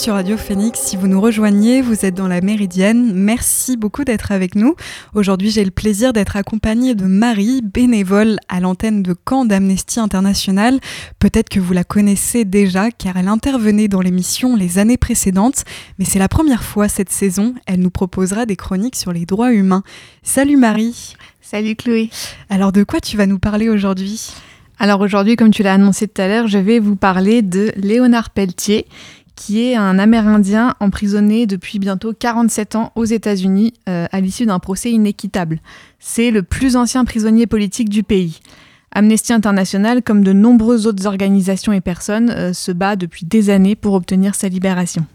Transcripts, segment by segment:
sur Radio Phoenix. Si vous nous rejoignez, vous êtes dans la Méridienne. Merci beaucoup d'être avec nous. Aujourd'hui, j'ai le plaisir d'être accompagnée de Marie, bénévole à l'antenne de Camp d'Amnesty International. Peut-être que vous la connaissez déjà car elle intervenait dans l'émission les années précédentes, mais c'est la première fois cette saison. Elle nous proposera des chroniques sur les droits humains. Salut Marie. Salut Chloé. Alors de quoi tu vas nous parler aujourd'hui? Alors aujourd'hui, comme tu l'as annoncé tout à l'heure, je vais vous parler de Léonard Pelletier, qui est un Amérindien emprisonné depuis bientôt 47 ans aux États-Unis euh, à l'issue d'un procès inéquitable. C'est le plus ancien prisonnier politique du pays. Amnesty International, comme de nombreuses autres organisations et personnes, euh, se bat depuis des années pour obtenir sa libération.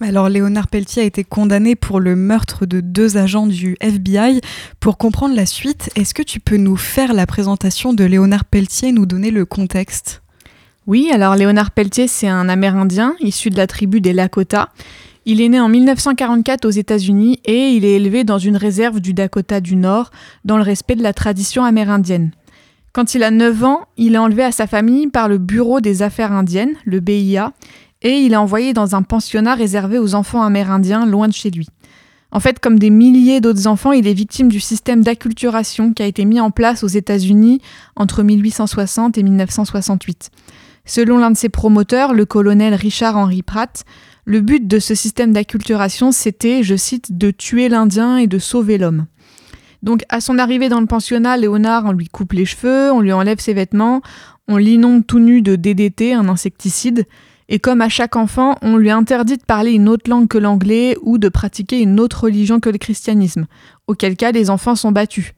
Alors Léonard Pelletier a été condamné pour le meurtre de deux agents du FBI. Pour comprendre la suite, est-ce que tu peux nous faire la présentation de Léonard Pelletier et nous donner le contexte? Oui, alors Léonard Pelletier, c'est un Amérindien issu de la tribu des Lakota. Il est né en 1944 aux États-Unis et il est élevé dans une réserve du Dakota du Nord dans le respect de la tradition amérindienne. Quand il a 9 ans, il est enlevé à sa famille par le Bureau des Affaires indiennes, le BIA, et il est envoyé dans un pensionnat réservé aux enfants amérindiens loin de chez lui. En fait, comme des milliers d'autres enfants, il est victime du système d'acculturation qui a été mis en place aux États-Unis entre 1860 et 1968. Selon l'un de ses promoteurs, le colonel Richard Henry Pratt, le but de ce système d'acculturation, c'était, je cite, de tuer l'Indien et de sauver l'homme. Donc, à son arrivée dans le pensionnat, Léonard, on lui coupe les cheveux, on lui enlève ses vêtements, on l'inonde tout nu de DDT, un insecticide, et comme à chaque enfant, on lui interdit de parler une autre langue que l'anglais ou de pratiquer une autre religion que le christianisme, auquel cas les enfants sont battus.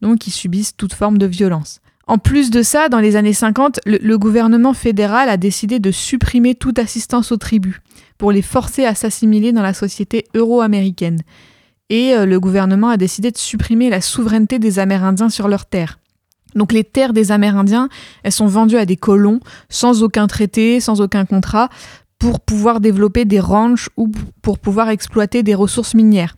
Donc ils subissent toute forme de violence. En plus de ça, dans les années 50, le, gouvernement fédéral a décidé de supprimer toute assistance aux tribus pour les forcer à s'assimiler dans la société euro-américaine. Et euh, le gouvernement a décidé de supprimer la souveraineté des Amérindiens sur leurs terres. Donc les terres des Amérindiens, elles sont vendues à des colons sans aucun traité, sans aucun contrat, pour pouvoir développer des ranchs ou pour pouvoir exploiter des ressources minières.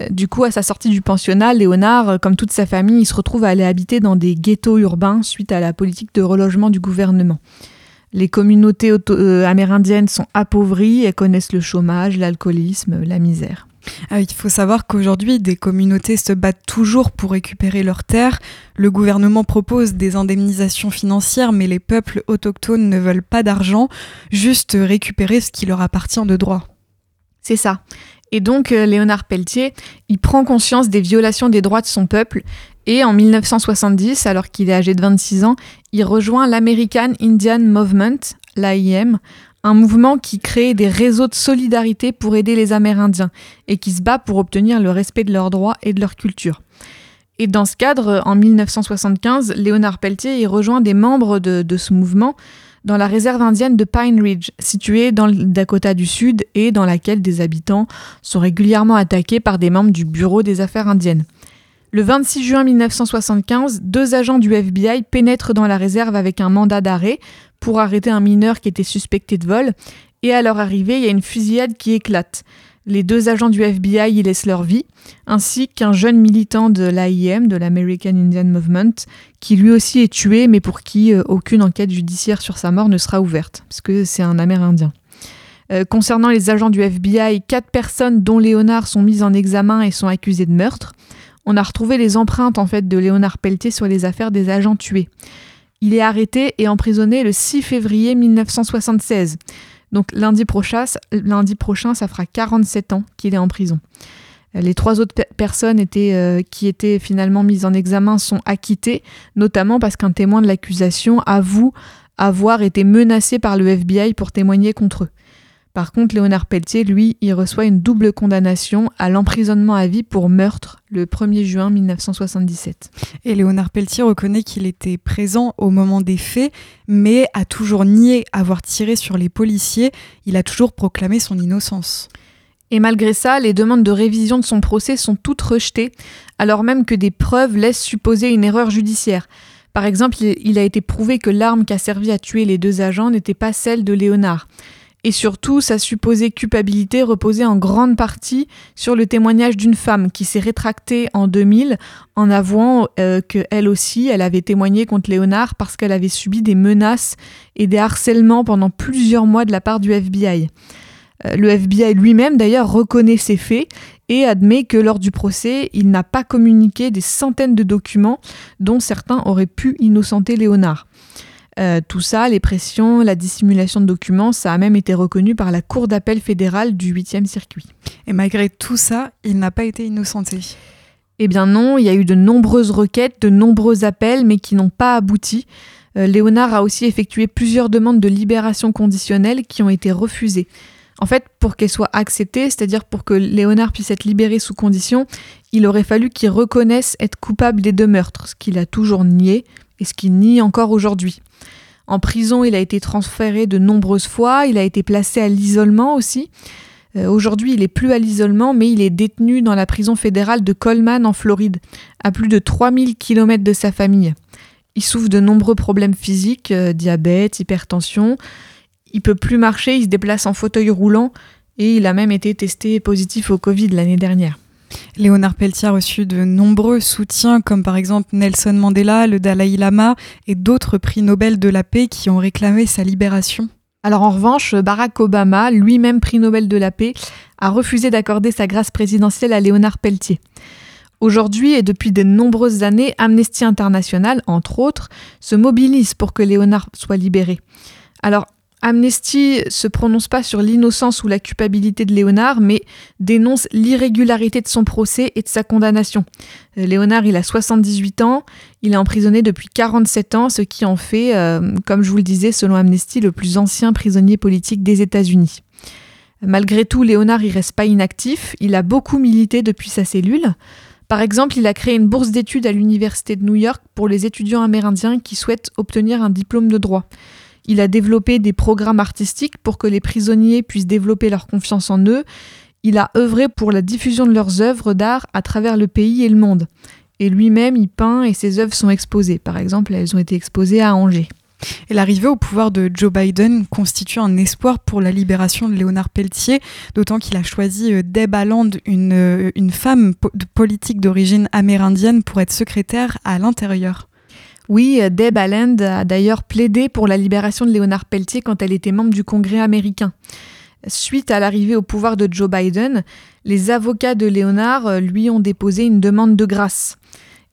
Euh, du coup, à sa sortie du pensionnat, Léonard, euh, comme toute sa famille, il se retrouve à aller habiter dans des ghettos urbains suite à la politique de relogement du gouvernement. Les communautés euh, amérindiennes sont appauvries, elles connaissent le chômage, l'alcoolisme, la misère. Ah il faut savoir qu'aujourd'hui, des communautés se battent toujours pour récupérer leurs terres. Le gouvernement propose des indemnisations financières, mais les peuples autochtones ne veulent pas d'argent, juste récupérer ce qui leur appartient de droit. C'est ça. Et donc, euh, Léonard Pelletier, il prend conscience des violations des droits de son peuple et en 1970, alors qu'il est âgé de 26 ans, il rejoint l'American Indian Movement, l'AIM, un mouvement qui crée des réseaux de solidarité pour aider les Amérindiens et qui se bat pour obtenir le respect de leurs droits et de leur culture. Et dans ce cadre, en 1975, Léonard Pelletier y rejoint des membres de, de, ce mouvement dans la réserve indienne de Pine Ridge, située dans le Dakota du Sud et dans laquelle des habitants sont régulièrement attaqués par des membres du Bureau des Affaires indiennes. Le 26 juin 1975, deux agents du FBI pénètrent dans la réserve avec un mandat d'arrêt pour arrêter un mineur qui était suspecté de vol. Et à leur arrivée, il y a une fusillade qui éclate. Les deux agents du FBI y laissent leur vie, ainsi qu'un jeune militant de l'AIM, de l'American Indian Movement, qui lui aussi est tué, mais pour qui euh, aucune enquête judiciaire sur sa mort ne sera ouverte, parce que c'est un Amérindien. Euh, concernant les agents du FBI, quatre personnes, dont Léonard, sont mises en examen et sont accusées de meurtre. On a retrouvé les empreintes en fait de Léonard Pelletier sur les affaires des agents tués. Il est arrêté et emprisonné le 6 février 1976. Donc lundi prochain, ça fera 47 ans qu'il est en prison. Les trois autres personnes euh, qui étaient finalement mises en examen sont acquittées, notamment parce qu'un témoin de l'accusation avoue avoir été menacé par le FBI pour témoigner contre eux. Par contre, Léonard Pelletier, lui, il reçoit une double condamnation à l'emprisonnement à vie pour meurtre le 1er juin 1977. Et Léonard Pelletier reconnaît qu'il était présent au moment des faits, mais a toujours nié avoir tiré sur les policiers. Il a toujours proclamé son innocence. Et malgré ça, les demandes de révision de son procès sont toutes rejetées, alors même que des preuves laissent supposer une erreur judiciaire. Par exemple, il a été prouvé que l'arme qui a servi à tuer les deux agents n'était pas celle de Léonard. Et surtout, sa supposée culpabilité reposait en grande partie sur le témoignage d'une femme qui s'est rétractée en 2000 en avouant euh, qu'elle aussi, elle avait témoigné contre Léonard parce qu'elle avait subi des menaces et des harcèlements pendant plusieurs mois de la part du FBI. Euh, le FBI lui-même d'ailleurs reconnaît ces faits et admet que lors du procès, il n'a pas communiqué des centaines de documents dont certains auraient pu innocenter Léonard. Euh, tout ça, les pressions, la dissimulation de documents, ça a même été reconnu par la Cour d'appel fédérale du 8e circuit. Et malgré tout ça, il n'a pas été innocenté. Eh bien non, il y a eu de nombreuses requêtes, de nombreux appels, mais qui n'ont pas abouti. Euh, Léonard a aussi effectué plusieurs demandes de libération conditionnelle qui ont été refusées. En fait, pour qu'elles soient acceptées, c'est-à-dire pour que Léonard puisse être libéré sous condition, il aurait fallu qu'il reconnaisse être coupable des deux meurtres, ce qu'il a toujours nié et ce qu'il nie encore aujourd'hui. En prison, il a été transféré de nombreuses fois, il a été placé à l'isolement aussi. Euh, aujourd'hui, il n'est plus à l'isolement, mais il est détenu dans la prison fédérale de Coleman en Floride, à plus de 3000 km de sa famille. Il souffre de nombreux problèmes physiques, euh, diabète, hypertension. Il peut plus marcher, il se déplace en fauteuil roulant et il a même été testé positif au Covid l'année dernière. Léonard Pelletier a reçu de nombreux soutiens, comme par exemple Nelson Mandela, le Dalai Lama et d'autres prix Nobel de la paix qui ont réclamé sa libération. Alors en revanche, Barack Obama, lui-même prix Nobel de la paix, a refusé d'accorder sa grâce présidentielle à Léonard Pelletier. Aujourd'hui et depuis de nombreuses années, Amnesty International, entre autres, se mobilise pour que Léonard soit libéré. Alors, Amnesty se prononce pas sur l'innocence ou la culpabilité de Léonard, mais dénonce l'irrégularité de son procès et de sa condamnation. Euh, Léonard, il a 78 ans, il est emprisonné depuis 47 ans, ce qui en fait, euh, comme je vous le disais, selon Amnesty, le plus ancien prisonnier politique des États-Unis. Malgré tout, Léonard, il reste pas inactif, il a beaucoup milité depuis sa cellule. Par exemple, il a créé une bourse d'études à l'Université de New York pour les étudiants amérindiens qui souhaitent obtenir un diplôme de droit. Il a développé des programmes artistiques pour que les prisonniers puissent développer leur confiance en eux. Il a œuvré pour la diffusion de leurs œuvres d'art à travers le pays et le monde. Et lui-même, il peint et ses œuvres sont exposées. Par exemple, elles ont été exposées à Angers. Et l'arrivée au pouvoir de Joe Biden constitue un espoir pour la libération de Léonard Pelletier, d'autant qu'il a choisi euh, Deb Haaland, euh, une femme politique d'origine amérindienne, pour être secrétaire à l'intérieur. Oui, Deb Haaland a d'ailleurs plaidé pour la libération de Léonard Pelletier quand elle était membre du Congrès américain. Suite à l'arrivée au pouvoir de Joe Biden, les avocats de Léonard euh, lui ont déposé une demande de grâce.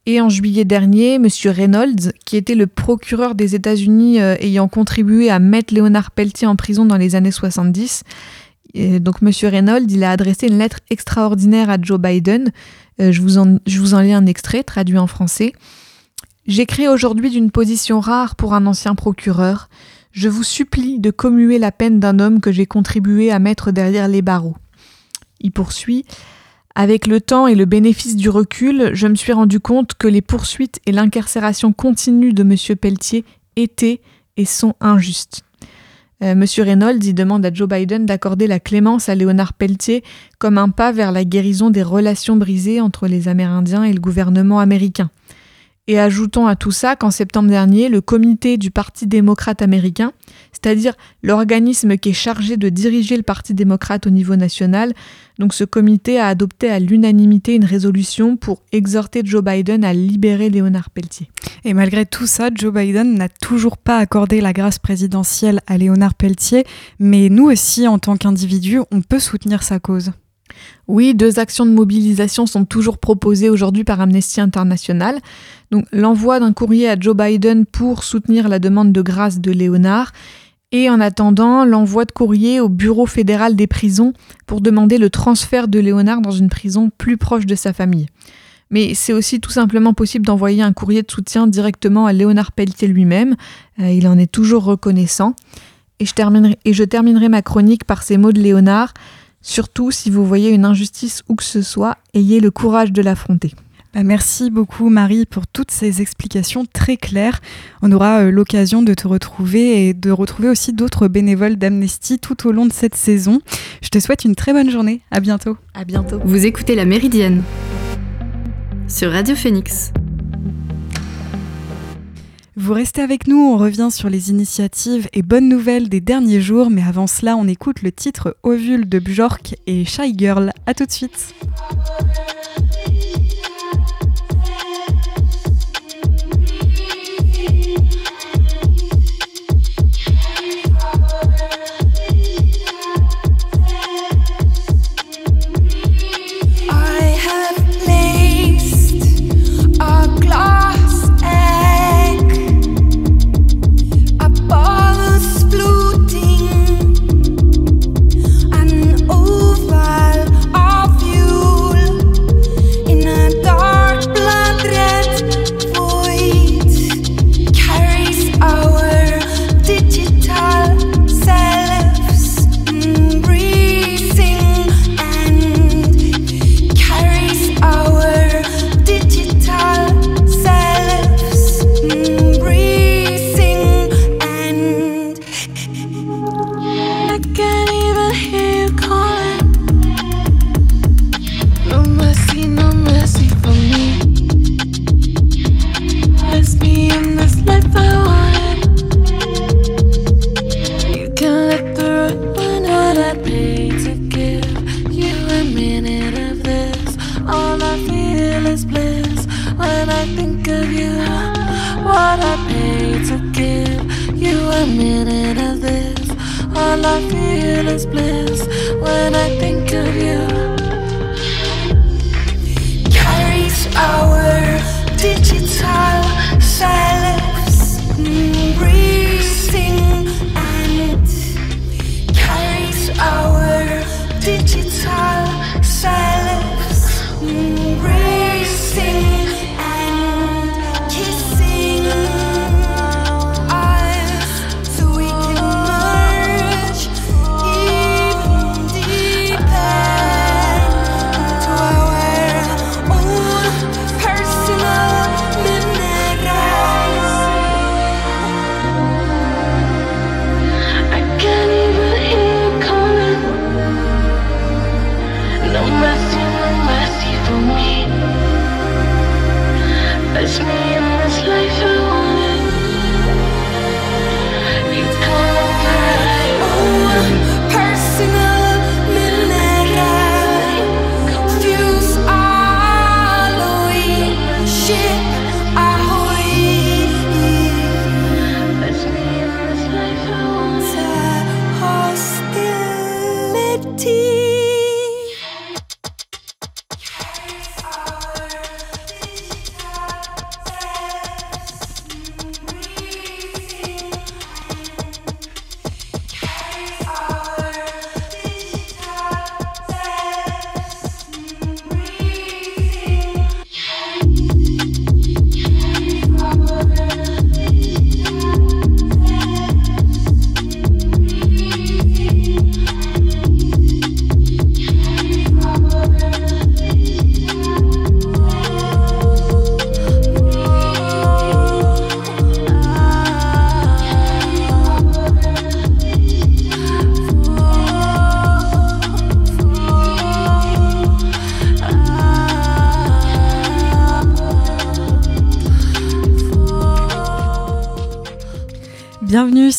Et en juillet dernier, M. Reynolds, qui était le procureur des États-Unis euh, ayant contribué à mettre Léonard Pelletier en prison dans les années 70, donc M. Reynolds, il a adressé une lettre extraordinaire à Joe Biden. Euh, je, vous en, je vous en lis un extrait traduit en français. J'écris aujourd'hui d'une position rare pour un ancien procureur. Je vous supplie de commuer la peine d'un homme que j'ai contribué à mettre derrière les barreaux. Il poursuit. Avec le temps et le bénéfice du recul, je me suis rendu compte que les poursuites et l'incarcération continue de M. Pelletier étaient et sont injustes. Euh, M. Reynolds y demande à Joe Biden d'accorder la clémence à Léonard Pelletier comme un pas vers la guérison des relations brisées entre les Amérindiens et le gouvernement américain. Et ajoutons à tout ça qu'en septembre dernier, le comité du Parti démocrate américain, c'est-à-dire l'organisme qui est chargé de diriger le Parti démocrate au niveau national, donc ce comité a adopté à l'unanimité une résolution pour exhorter Joe Biden à libérer Léonard Pelletier. Et malgré tout ça, Joe Biden n'a toujours pas accordé la grâce présidentielle à Léonard Pelletier, mais nous aussi, en tant qu'individus, on peut soutenir sa cause. Oui, deux actions de mobilisation sont toujours proposées aujourd'hui par Amnesty International. Donc l'envoi d'un courrier à Joe Biden pour soutenir la demande de grâce de Léonard et en attendant l'envoi de courrier au Bureau fédéral des prisons pour demander le transfert de Léonard dans une prison plus proche de sa famille. Mais c'est aussi tout simplement possible d'envoyer un courrier de soutien directement à Léonard Pelletier lui-même. Euh, il en est toujours reconnaissant. Et je, terminerai, et je terminerai ma chronique par ces mots de Léonard. Surtout si vous voyez une injustice ou que ce soit, ayez le courage de l'affronter. Bah, merci beaucoup Marie pour toutes ces explications très claires. On aura euh, l'occasion de te retrouver et de retrouver aussi d'autres bénévoles d'Amnesty tout au long de cette saison. Je te souhaite une très bonne journée. À bientôt. À bientôt. Vous écoutez La Méridienne sur Radio Phoenix. Vous restez avec nous, on revient sur les initiatives et bonnes nouvelles des derniers jours, mais avant cela, on écoute le titre Ovule de Bjork et Shy Girl. A tout de suite.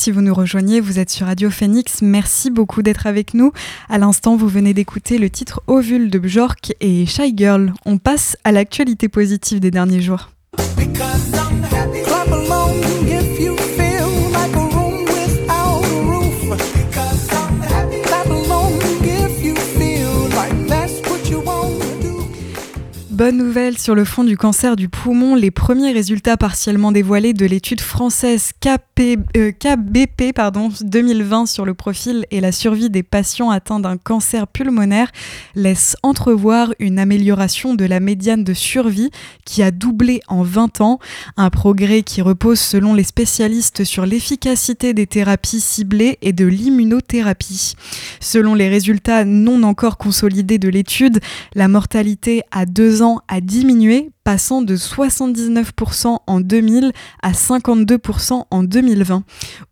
Si vous nous rejoignez, vous êtes sur Radio Phoenix, merci beaucoup d'être avec nous. À l'instant, vous venez d'écouter le titre Ovule de Bjork et Shy Girl. On passe à l'actualité positive des derniers jours. Bonne nouvelle sur le fond du cancer du poumon, les premiers résultats partiellement dévoilés de l'étude française euh, KBP pardon, 2020 sur le profil et la survie des patients atteints d'un cancer pulmonaire laissent entrevoir une amélioration de la médiane de survie qui a doublé en 20 ans, un progrès qui repose selon les spécialistes sur l'efficacité des thérapies ciblées et de l'immunothérapie. Selon les résultats non encore consolidés de l'étude, la mortalité à deux ans a diminué, passant de 79% en 2000 à 52% en 2020.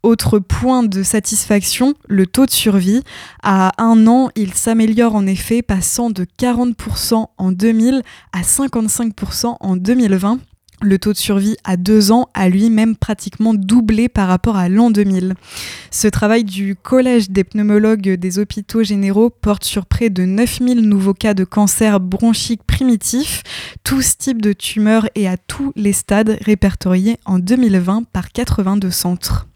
Autre point de satisfaction, le taux de survie. À un an, il s'améliore en effet, passant de 40% en 2000 à 55% en 2020. Le taux de survie à deux ans a lui-même pratiquement doublé par rapport à l'an 2000. Ce travail du Collège des pneumologues des hôpitaux généraux porte sur près de 9000 nouveaux cas de cancer bronchique primitif, tous types de tumeurs et à tous les stades répertoriés en 2020 par 82 centres.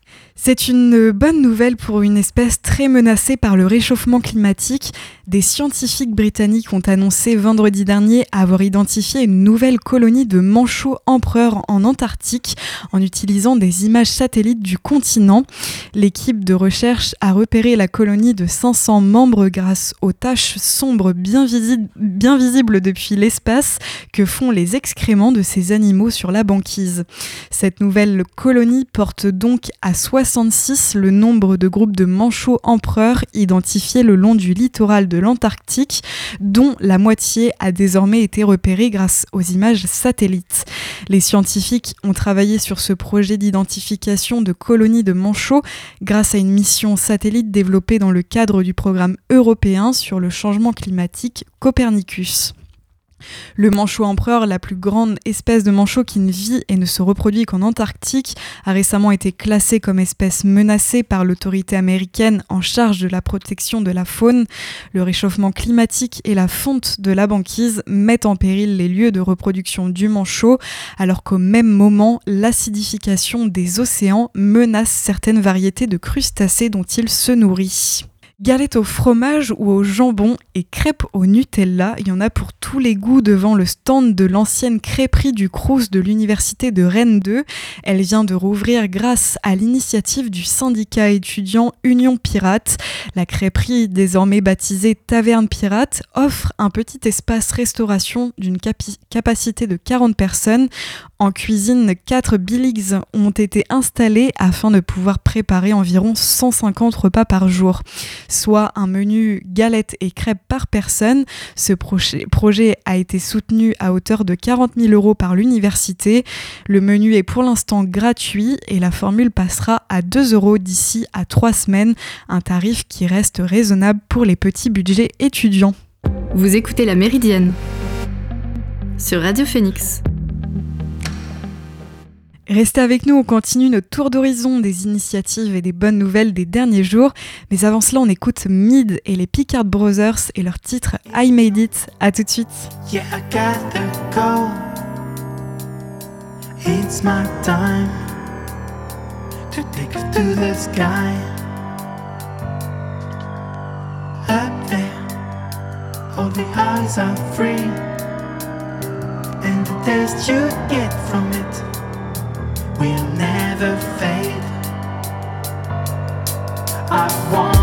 C'est une bonne nouvelle pour une espèce très menacée par le réchauffement climatique. Des scientifiques britanniques ont annoncé vendredi dernier avoir identifié une nouvelle colonie de manchots empereurs en Antarctique en utilisant des images satellites du continent. L'équipe de recherche a repéré la colonie de 500 membres grâce aux taches sombres bien, visi- bien visibles depuis l'espace que font les excréments de ces animaux sur la banquise. Cette nouvelle colonie porte donc à 66 le nombre de groupes de manchots empereurs identifiés le long du littoral de l'Antarctique, dont la moitié a désormais été repérée grâce aux images satellites. Les scientifiques ont travaillé sur ce projet d'identification de colonies de manchots grâce à une mission satellite développée dans le cadre du programme européen sur le changement climatique Copernicus. Le manchot empereur, la plus grande espèce de manchot qui ne vit et ne se reproduit qu'en Antarctique, a récemment été classé comme espèce menacée par l'autorité américaine en charge de la protection de la faune. Le réchauffement climatique et la fonte de la banquise mettent en péril les lieux de reproduction du manchot, alors qu'au même moment, l'acidification des océans menace certaines variétés de crustacés dont il se nourrit. Galette au fromage ou au jambon et crêpes au Nutella, il y en a pour tous les goûts devant le stand de l'ancienne crêperie du Crous de l'université de Rennes 2. Elle vient de rouvrir grâce à l'initiative du syndicat étudiant Union Pirate. La crêperie, désormais baptisée Taverne Pirate, offre un petit espace restauration d'une capacité de 40 personnes. En cuisine, 4 biligs ont été installés afin de pouvoir préparer environ 150 repas par jour soit un menu galette et crêpes par personne. Ce projet a été soutenu à hauteur de 40 000 euros par l'université. Le menu est pour l'instant gratuit et la formule passera à 2 euros d'ici à 3 semaines, un tarif qui reste raisonnable pour les petits budgets étudiants. Vous écoutez La Méridienne sur Radio Phoenix. Restez avec nous, on continue notre tour d'horizon des initiatives et des bonnes nouvelles des derniers jours. Mais avant cela, on écoute Mid et les Picard Brothers et leur titre I Made It. À tout de suite. Yeah, I. It's my time to take to the sky. Up there, all the eyes are free. And the taste you get from it. Will never fade. I want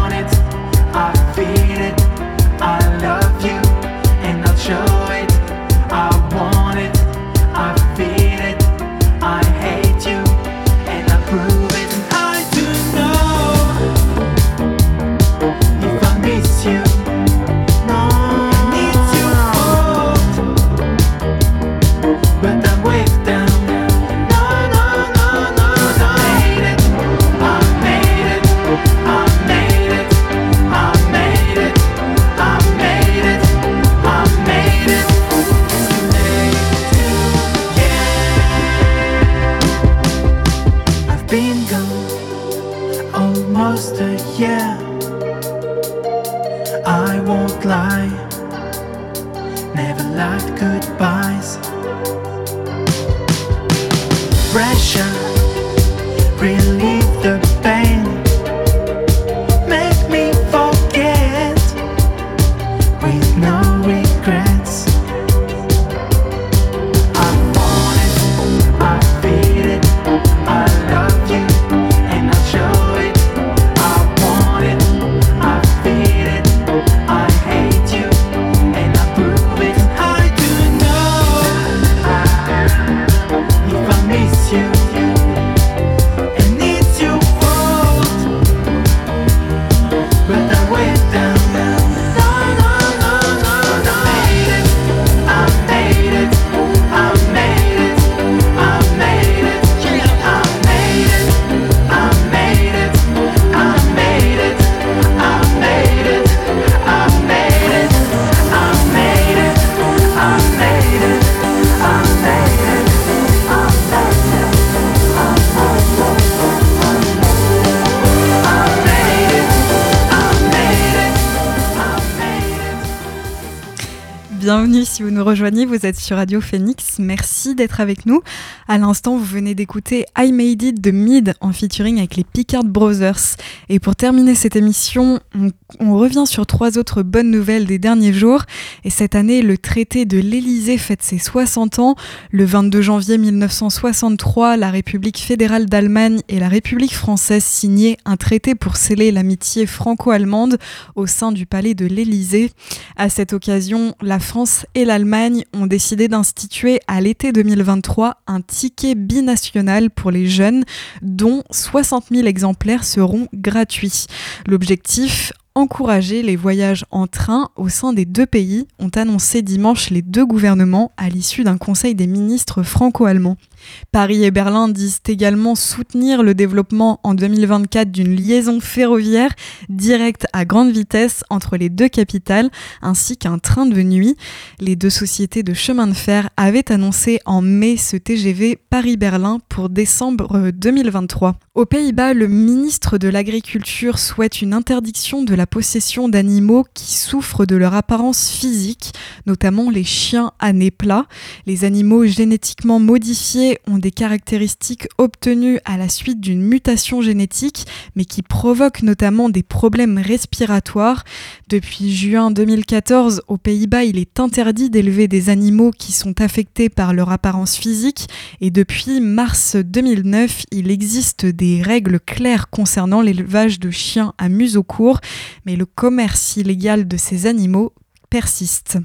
Bienvenue si vous nous rejoignez, vous êtes sur Radio Phoenix. Merci d'être avec nous. À l'instant, vous venez d'écouter I Made It de Mid en featuring avec les Picard Brothers. Et pour terminer cette émission, on, revient sur trois autres bonnes nouvelles des derniers jours. Et cette année, le traité de l'Élysée fête ses 60 ans. Le 22 janvier 1963, la République fédérale d'Allemagne et la République française signaient un traité pour sceller l'amitié franco-allemande au sein du palais de l'Élysée. À cette occasion, la France et l'Allemagne ont décidé d'instituer à l'été 2023 un ticket binational pour les jeunes, dont 60 000 exemplaires seront gratuits. L'objectif encourager les voyages en train au sein des deux pays, ont annoncé dimanche les deux gouvernements à l'issue d'un conseil des ministres franco-allemands. Paris et Berlin disent également soutenir le développement en 2024 d'une liaison ferroviaire directe à grande vitesse entre les deux capitales, ainsi qu'un train de nuit. Les deux sociétés de chemin de fer avaient annoncé en mai ce TGV Paris-Berlin pour décembre 2023. Aux Pays-Bas, le ministre de l'Agriculture souhaite une interdiction de la possession d'animaux qui souffrent de leur apparence physique, notamment les chiens à nez plat. Les animaux génétiquement modifiés ont des caractéristiques obtenues à la suite d'une mutation génétique, mais qui provoquent notamment des problèmes respiratoires. Depuis juin 2014, aux Pays-Bas, il est interdit d'élever des animaux qui sont affectés par leur apparence physique, et depuis mars 2009, il existe des règles claires concernant l'élevage de chiens à museau court, mais le commerce illégal de ces animaux persiste.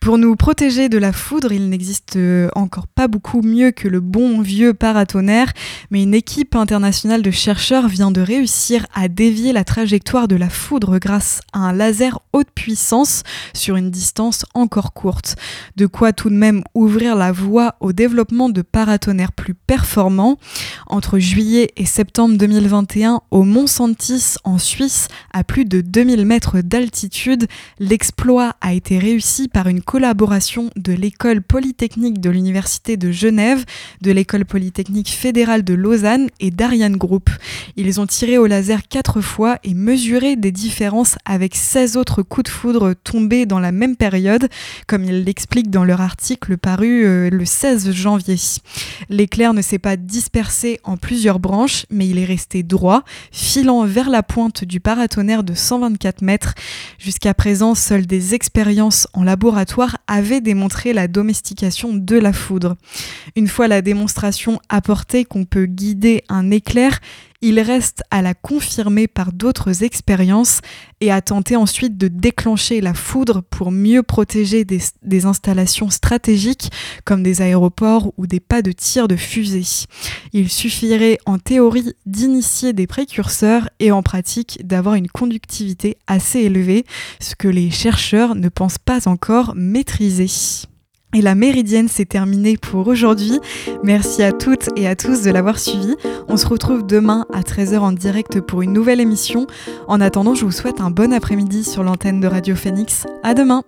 Pour nous protéger de la foudre, il n'existe euh, encore pas beaucoup mieux que le bon vieux paratonnerre, mais une équipe internationale de chercheurs vient de réussir à dévier la trajectoire de la foudre grâce à un laser haute puissance sur une distance encore courte. De quoi tout de même ouvrir la voie au développement de paratonnerres plus performants. Entre juillet et septembre 2021, au Mont Santis en Suisse, à plus de 2000 mètres d'altitude, l'exploit a a été réussi par une collaboration de l'école polytechnique de l'Université de Genève, de l'école polytechnique fédérale de Lausanne et d'Ariane Group. Ils ont tiré au laser quatre fois et mesuré des différences avec 16 autres coups de foudre tombés dans la même période, comme ils l'expliquent dans leur article paru euh, le 16 janvier. L'éclair ne s'est pas dispersé en plusieurs branches, mais il est resté droit, filant vers la pointe du paratonnerre de 124 mètres. Jusqu'à présent, seuls des experts en laboratoire avait démontré la domestication de la foudre. Une fois la démonstration apportée qu'on peut guider un éclair, il reste à la confirmer par d'autres expériences et à tenter ensuite de déclencher la foudre pour mieux protéger des, installations stratégiques comme des aéroports ou des pas de tir de fusée. Il suffirait en théorie d'initier des précurseurs et en pratique d'avoir une conductivité assez élevée, ce que les chercheurs ne pensent pas encore maîtriser. Et la méridienne s'est terminée pour aujourd'hui. Merci à toutes et à tous de l'avoir suivi. On se retrouve demain à 13h en direct pour une nouvelle émission. En attendant, je vous souhaite un bon après-midi sur l'antenne de Radio Phoenix. À demain!